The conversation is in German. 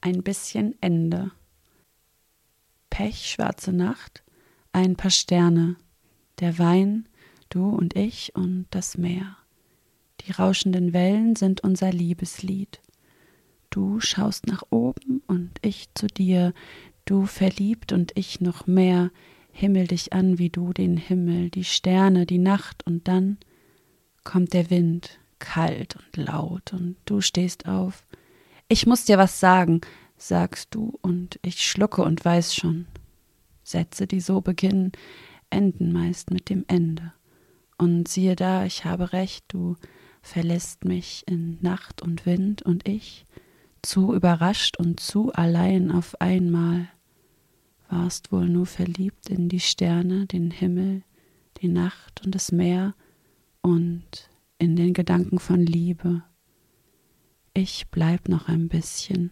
ein bisschen Ende. Pech, schwarze Nacht, ein paar Sterne, der Wein, du und ich und das Meer. Die rauschenden Wellen sind unser Liebeslied. Du schaust nach oben und ich zu dir, du verliebt und ich noch mehr, himmel dich an wie du den Himmel, die Sterne, die Nacht und dann kommt der Wind, kalt und laut und du stehst auf. Ich muss dir was sagen, sagst du und ich schlucke und weiß schon. Sätze, die so beginnen, enden meist mit dem Ende. Und siehe da, ich habe recht, du verlässt mich in Nacht und Wind und ich, zu überrascht und zu allein auf einmal, warst wohl nur verliebt in die Sterne, den Himmel, die Nacht und das Meer und in den Gedanken von Liebe. Ich bleib noch ein bisschen